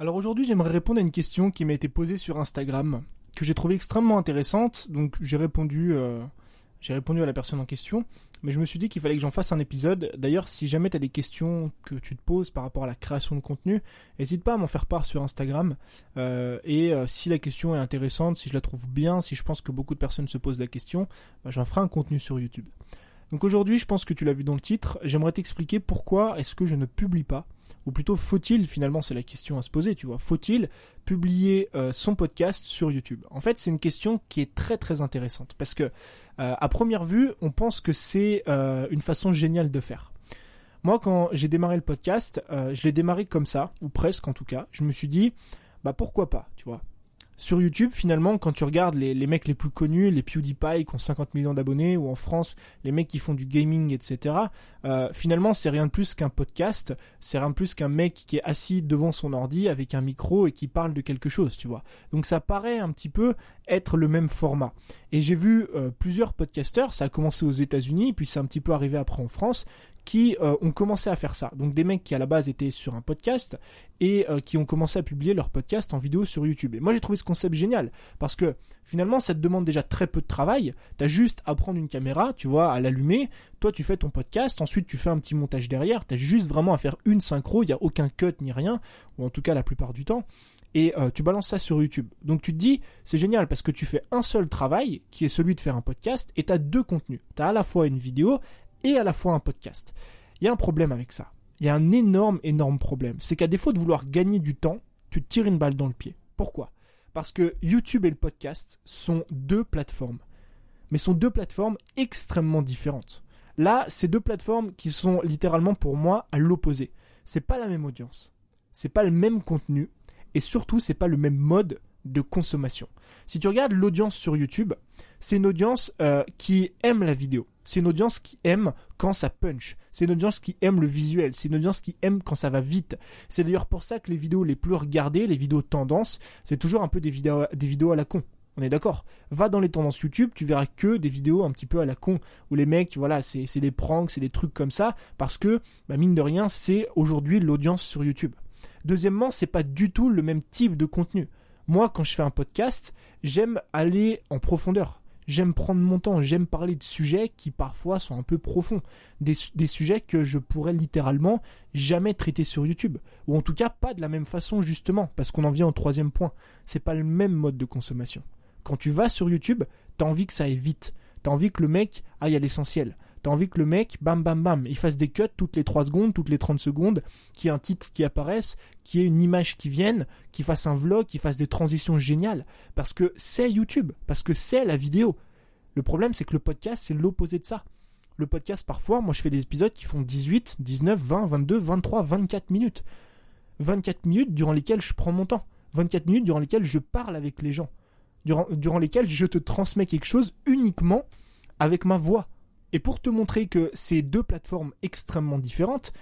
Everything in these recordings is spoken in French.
Alors aujourd'hui, j'aimerais répondre à une question qui m'a été posée sur Instagram, que j'ai trouvée extrêmement intéressante. Donc j'ai répondu, euh, j'ai répondu à la personne en question, mais je me suis dit qu'il fallait que j'en fasse un épisode. D'ailleurs, si jamais tu as des questions que tu te poses par rapport à la création de contenu, n'hésite pas à m'en faire part sur Instagram. Euh, et euh, si la question est intéressante, si je la trouve bien, si je pense que beaucoup de personnes se posent la question, bah, j'en ferai un contenu sur YouTube. Donc aujourd'hui, je pense que tu l'as vu dans le titre, j'aimerais t'expliquer pourquoi est-ce que je ne publie pas. Ou plutôt faut-il, finalement c'est la question à se poser, tu vois, faut-il publier euh, son podcast sur YouTube? En fait, c'est une question qui est très très intéressante. Parce que euh, à première vue, on pense que c'est euh, une façon géniale de faire. Moi, quand j'ai démarré le podcast, je l'ai démarré comme ça, ou presque en tout cas. Je me suis dit, bah pourquoi pas, tu vois sur YouTube, finalement, quand tu regardes les, mecs les plus connus, les PewDiePie qui ont 50 millions d'abonnés, ou en France, les mecs qui font du gaming, etc., euh, finalement, c'est rien de plus qu'un podcast, c'est rien de plus qu'un mec qui est assis devant son ordi avec un micro et qui parle de quelque chose, tu vois. Donc ça paraît un petit peu être le même format. Et j'ai vu euh, plusieurs podcasteurs, ça a commencé aux États-Unis, puis c'est un petit peu arrivé après en France, qui euh, ont commencé à faire ça. Donc des mecs qui à la base étaient sur un podcast et euh, qui ont commencé à publier leur podcast en vidéo sur YouTube. Et moi j'ai trouvé ce concept génial parce que finalement ça te demande déjà très peu de travail. T'as juste à prendre une caméra, tu vois, à l'allumer. Toi tu fais ton podcast, ensuite tu fais un petit montage derrière. T'as juste vraiment à faire une synchro, il n'y a aucun cut ni rien, ou en tout cas la plupart du temps et euh, tu balances ça sur YouTube. Donc tu te dis, c'est génial parce que tu fais un seul travail, qui est celui de faire un podcast, et tu as deux contenus. Tu as à la fois une vidéo et à la fois un podcast. Il y a un problème avec ça. Il y a un énorme, énorme problème. C'est qu'à défaut de vouloir gagner du temps, tu te tires une balle dans le pied. Pourquoi? Parce que YouTube et le podcast sont deux plateformes. Mais sont deux plateformes extrêmement différentes. Là, c'est deux plateformes qui sont littéralement pour moi à l'opposé. C'est pas la même audience. C'est pas le même contenu. Et surtout, c'est pas le même mode de consommation. Si tu regardes l'audience sur YouTube, c'est une audience euh, qui aime la vidéo. C'est une audience qui aime quand ça punch. C'est une audience qui aime le visuel. C'est une audience qui aime quand ça va vite. C'est d'ailleurs pour ça que les vidéos les plus regardées, les vidéos tendance, c'est toujours un peu des vidéos, des vidéos à la con. On est d'accord? Va dans les tendances YouTube, tu verras que des vidéos un petit peu à la con, où les mecs, voilà, c'est des pranks, c'est des trucs comme ça, parce que, bah, mine de rien, c'est aujourd'hui l'audience sur YouTube. Deuxièmement, c'est pas du tout le même type de contenu. Moi, quand je fais un podcast, j'aime aller en profondeur. J'aime prendre mon temps, j'aime parler de sujets qui parfois sont un peu profonds, des, sujets que je pourrais littéralement jamais traiter sur YouTube, ou en tout cas pas de la même façon justement, parce qu'on en vient au troisième point, c'est pas le même mode de consommation. Quand tu vas sur YouTube, t'as envie que ça aille vite, t'as envie que le mec aille à l'essentiel, T'as envie que le mec, bam bam bam, il fasse des cuts toutes les 3 secondes, toutes les 30 secondes, qu'il y ait un titre qui apparaisse, qu'il y ait une image qui vienne, qu'il fasse un vlog, qu'il fasse des transitions géniales. Parce que c'est YouTube, parce que c'est la vidéo. Le problème, c'est que le podcast, c'est l'opposé de ça. Le podcast, parfois, moi je fais des épisodes qui font 18, 19, 20, 22, 23, 24 minutes. 24 minutes durant lesquelles je prends mon temps. 24 minutes durant lesquelles je parle avec les gens. Durant, durant lesquelles je te transmets quelque chose uniquement avec ma voix. Et pour te montrer que c'est deux plateformes extrêmement différentes,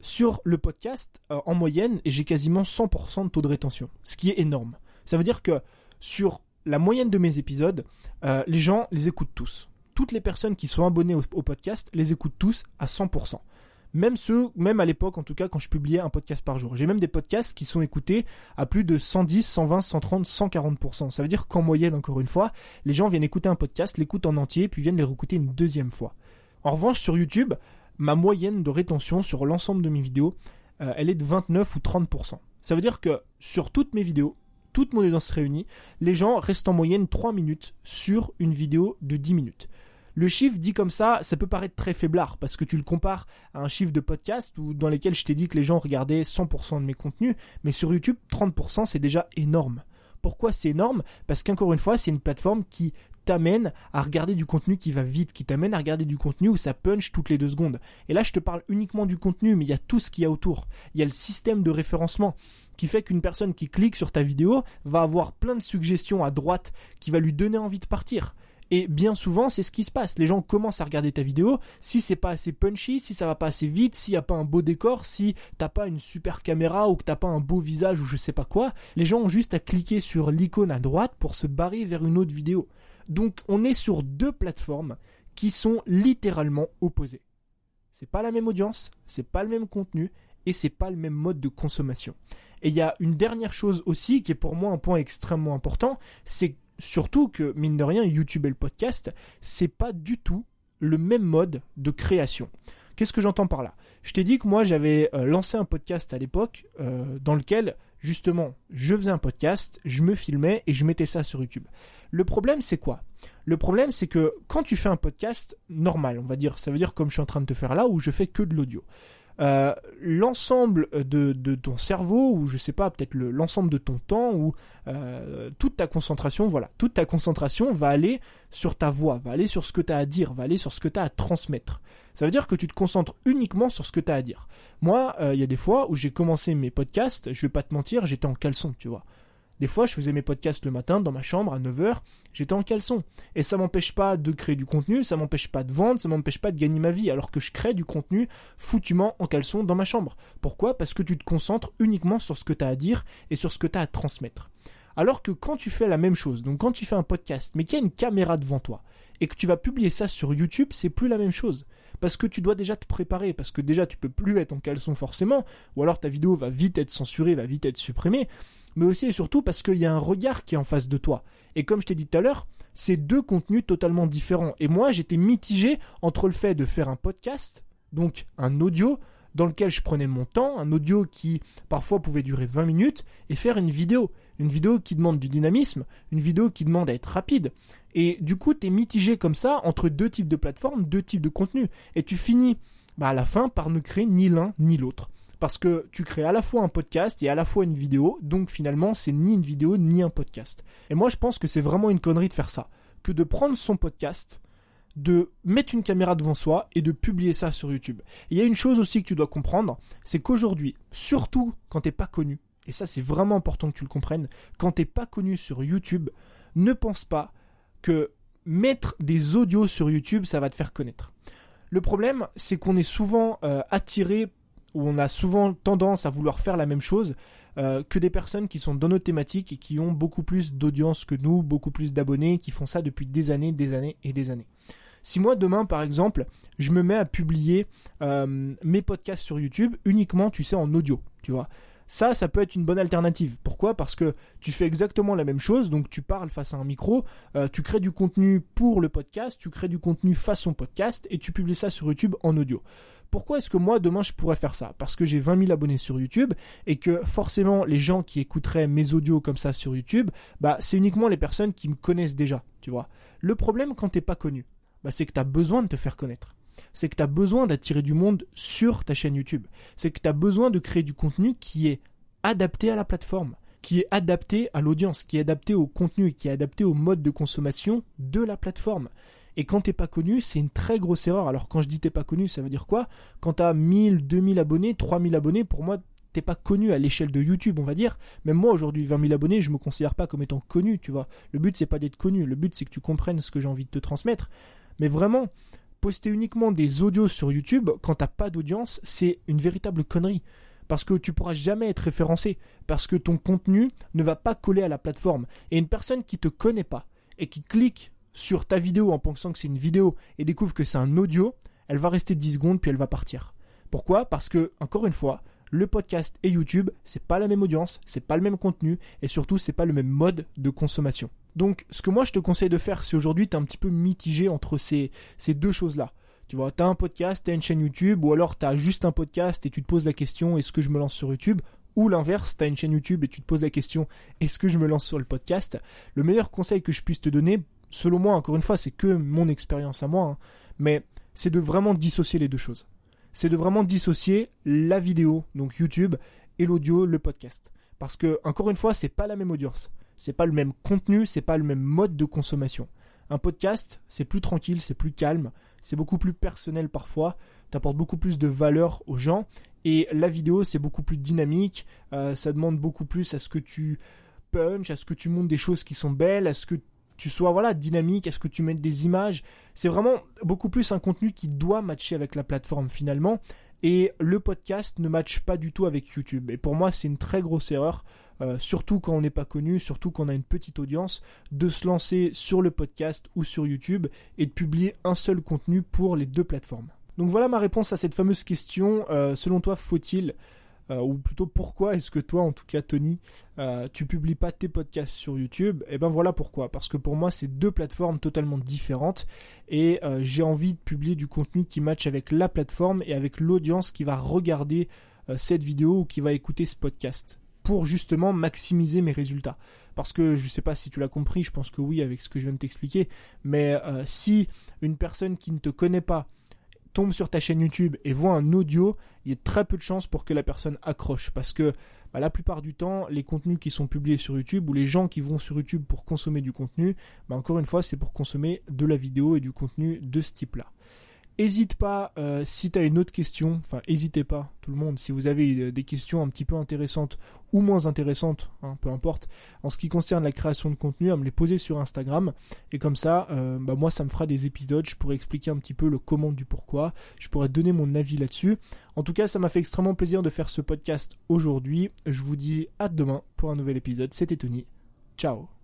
sur le podcast, euh, en moyenne, j'ai quasiment 100% de taux de rétention, ce qui est énorme. Ça veut dire que sur la moyenne de mes épisodes, euh, les gens les écoutent tous. Toutes les personnes qui sont abonnées au podcast les écoutent tous à 100% même ceux, même à l'époque en tout cas quand je publiais un podcast par jour. J'ai même des podcasts qui sont écoutés à plus de 110, 120, 130, 140%. Ça veut dire qu'en moyenne, encore une fois, les gens viennent écouter un podcast, l'écoutent en entier, puis viennent les réécouter une deuxième fois. En revanche, sur YouTube, ma moyenne de rétention sur l'ensemble de mes vidéos, euh, elle est de 29 ou 30%. Ça veut dire que sur toutes mes vidéos, toute mon audience réunie, les gens restent en moyenne 3 minutes sur une vidéo de 10 minutes. Le chiffre dit comme ça, ça peut paraître très faiblard parce que tu le compares à un chiffre de podcast dans lesquels je t'ai dit que les gens regardaient 100% de mes contenus, mais sur YouTube, 30% c'est déjà énorme. Pourquoi c'est énorme? Parce qu'encore une fois, c'est une plateforme qui t'amène à regarder du contenu qui va vite, qui t'amène à regarder du contenu où ça punch toutes les deux secondes. Et là, je te parle uniquement du contenu, mais il y a tout ce qu'il y a autour. Il y a le système de référencement qui fait qu'une personne qui clique sur ta vidéo va avoir plein de suggestions à droite qui va lui donner envie de partir. Et bien souvent, c'est ce qui se passe. Les gens commencent à regarder ta vidéo. Si c'est pas assez punchy, si ça va pas assez vite, s'il y a pas un beau décor, si t'as pas une super caméra ou que t'as pas un beau visage ou je sais pas quoi, les gens ont juste à cliquer sur l'icône à droite pour se barrer vers une autre vidéo. Donc, on est sur deux plateformes qui sont littéralement opposées. C'est pas la même audience, c'est pas le même contenu et c'est pas le même mode de consommation. Et il y a une dernière chose aussi qui est pour moi un point extrêmement important, c'est surtout que mine de rien YouTube et le podcast, c'est pas du tout le même mode de création. Qu'est-ce que j'entends par là? Je t'ai dit que moi j'avais euh, lancé un podcast à l'époque euh, dans lequel justement je faisais un podcast, je me filmais et je mettais ça sur YouTube. Le problème c'est quoi? Le problème c'est que quand tu fais un podcast normal, on va dire, ça veut dire comme je suis en train de te faire là où je fais que de l'audio. Euh, l'ensemble de, ton cerveau, ou je sais pas, peut-être l'ensemble de ton temps, ou euh, toute ta concentration, voilà, toute ta concentration va aller sur ta voix, va aller sur ce que tu as à dire, va aller sur ce que tu as à transmettre. Ça veut dire que tu te concentres uniquement sur ce que tu as à dire. Moi, euh, il y a des fois où j'ai commencé mes podcasts, je vais pas te mentir, j'étais en caleçon, tu vois. Des fois, je faisais mes podcasts le matin dans ma chambre à 9h, j'étais en caleçon. Et ça m'empêche pas de créer du contenu, ça m'empêche pas de vendre, ça m'empêche pas de gagner ma vie, alors que je crée du contenu foutument en caleçon dans ma chambre. Pourquoi? Parce que tu te concentres uniquement sur ce que tu as à dire et sur ce que tu as à transmettre. Alors que quand tu fais la même chose, donc quand tu fais un podcast, mais qu'il y a une caméra devant toi, et que tu vas publier ça sur YouTube, c'est plus la même chose parce que tu dois déjà te préparer, parce que déjà tu peux plus être en caleçon forcément, ou alors ta vidéo va vite être censurée, va vite être supprimée, mais aussi et surtout parce qu'il y a un regard qui est en face de toi. Et comme je t'ai dit tout à l'heure, c'est deux contenus totalement différents. Et moi, j'étais mitigé entre le fait de faire un podcast, donc un audio, dans lequel je prenais mon temps, un audio qui parfois pouvait durer 20 minutes, et faire une vidéo. Une vidéo qui demande du dynamisme, une vidéo qui demande à être rapide. Et du coup, tu es mitigé comme ça entre deux types de plateformes, deux types de contenus. Et tu finis bah, à la fin par ne créer ni l'un ni l'autre parce que tu crées à la fois un podcast et à la fois une vidéo, donc finalement c'est ni une vidéo ni un podcast. Et moi je pense que c'est vraiment une connerie de faire ça, que de prendre son podcast, de mettre une caméra devant soi et de publier ça sur YouTube. il y a une chose aussi que tu dois comprendre, c'est qu'aujourd'hui, surtout quand t'es pas connu, et ça c'est vraiment important que tu le comprennes, quand t'es pas connu sur YouTube, ne pense pas que mettre des audios sur YouTube, ça va te faire connaître. Le problème, c'est qu'on est souvent euh, attiré où on a souvent tendance à vouloir faire la même chose euh, que des personnes qui sont dans notre thématique et qui ont beaucoup plus d'audience que nous, beaucoup plus d'abonnés, qui font ça depuis des années, des années et des années. Si moi demain par exemple, je me mets à publier euh, mes podcasts sur YouTube uniquement, tu sais, en audio, tu vois. Ça, ça peut être une bonne alternative. Pourquoi? Parce que tu fais exactement la même chose, donc tu parles face à un micro, euh, tu crées du contenu pour le podcast, tu crées du contenu façon podcast et tu publies ça sur YouTube en audio. Pourquoi est-ce que moi demain je pourrais faire ça? Parce que j'ai 20 000 abonnés sur YouTube et que forcément les gens qui écouteraient mes audios comme ça sur YouTube, bah c'est uniquement les personnes qui me connaissent déjà, tu vois. Le problème quand t'es pas connu, bah c'est que tu as besoin de te faire connaître c'est que tu as besoin d'attirer du monde sur ta chaîne YouTube. C'est que tu as besoin de créer du contenu qui est adapté à la plateforme, qui est adapté à l'audience, qui est adapté au contenu, qui est adapté au mode de consommation de la plateforme. Et quand t'es pas connu, c'est une très grosse erreur. Alors quand je dis t'es pas connu, ça veut dire quoi? Quand t'as 1000, 2000 abonnés, 3000 abonnés, pour moi, t'es pas connu à l'échelle de YouTube, on va dire. Même moi aujourd'hui, 20 000 abonnés, je me considère pas comme étant connu, tu vois. Le but c'est pas d'être connu, le but c'est que tu comprennes ce que j'ai envie de te transmettre. Mais vraiment, poster uniquement des audios sur YouTube quand t'as pas d'audience, c'est une véritable connerie. Parce que tu pourras jamais être référencé. Parce que ton contenu ne va pas coller à la plateforme. Et une personne qui te connaît pas et qui clique sur ta vidéo en pensant que c'est une vidéo et découvre que c'est un audio, elle va rester 10 secondes puis elle va partir. Pourquoi? Parce que, encore une fois, le podcast et YouTube, c'est pas la même audience, c'est pas le même contenu et surtout c'est pas le même mode de consommation. Donc, ce que moi je te conseille de faire, si aujourd'hui tu es un petit peu mitigé entre ces, deux choses-là. Tu vois, tu as un podcast, tu as une chaîne YouTube, ou alors tu as juste un podcast et tu te poses la question est-ce que je me lance sur YouTube? Ou l'inverse, tu as une chaîne YouTube et tu te poses la question est-ce que je me lance sur le podcast? Le meilleur conseil que je puisse te donner, selon moi, encore une fois, c'est que mon expérience à moi, hein, mais c'est de vraiment dissocier les deux choses. C'est de vraiment dissocier la vidéo, donc YouTube, et l'audio, le podcast. Parce que, encore une fois, c'est pas la même audience c'est pas le même contenu, c'est pas le même mode de consommation. Un podcast, c'est plus tranquille, c'est plus calme, c'est beaucoup plus personnel parfois, t'apportes beaucoup plus de valeur aux gens. Et la vidéo, c'est beaucoup plus dynamique, euh, ça demande beaucoup plus à ce que tu punch, à ce que tu montes des choses qui sont belles, à ce que tu sois voilà dynamique, à ce que tu mettes des images? C'est vraiment beaucoup plus un contenu qui doit matcher avec la plateforme finalement. Et le podcast ne matche pas du tout avec YouTube. Et pour moi, c'est une très grosse erreur. Euh, surtout quand on n'est pas connu, surtout quand on a une petite audience, de se lancer sur le podcast ou sur YouTube et de publier un seul contenu pour les deux plateformes. Donc voilà ma réponse à cette fameuse question. Euh, selon toi, faut-il ou plutôt pourquoi est-ce que toi, en tout cas Tony, euh, tu publies pas tes podcasts sur YouTube? Et ben voilà pourquoi. Parce que pour moi, c'est deux plateformes totalement différentes et euh, j'ai envie de publier du contenu qui matche avec la plateforme et avec l'audience qui va regarder cette vidéo ou qui va écouter ce podcast pour justement maximiser mes résultats. Parce que je ne sais pas si tu l'as compris, je pense que oui avec ce que je viens de t'expliquer, mais si une personne qui ne te connaît pas tombe sur ta chaîne YouTube et voit un audio, il y a très peu de chances pour que la personne accroche. Parce que bah, la plupart du temps, les contenus qui sont publiés sur YouTube ou les gens qui vont sur YouTube pour consommer du contenu, bah, encore une fois, c'est pour consommer de la vidéo et du contenu de ce type-là. Hésite pas, euh, si tu as une autre question, enfin n'hésitez pas, tout le monde, si vous avez euh, des questions un petit peu intéressantes ou moins intéressantes, hein, peu importe, en ce qui concerne la création de contenu, à me les poser sur Instagram. Et comme ça, euh, bah, moi, ça me fera des épisodes, je pourrais expliquer un petit peu le comment du pourquoi, je pourrais donner mon avis là-dessus. En tout cas, ça m'a fait extrêmement plaisir de faire ce podcast aujourd'hui. Je vous dis à demain pour un nouvel épisode. C'était Tony. Ciao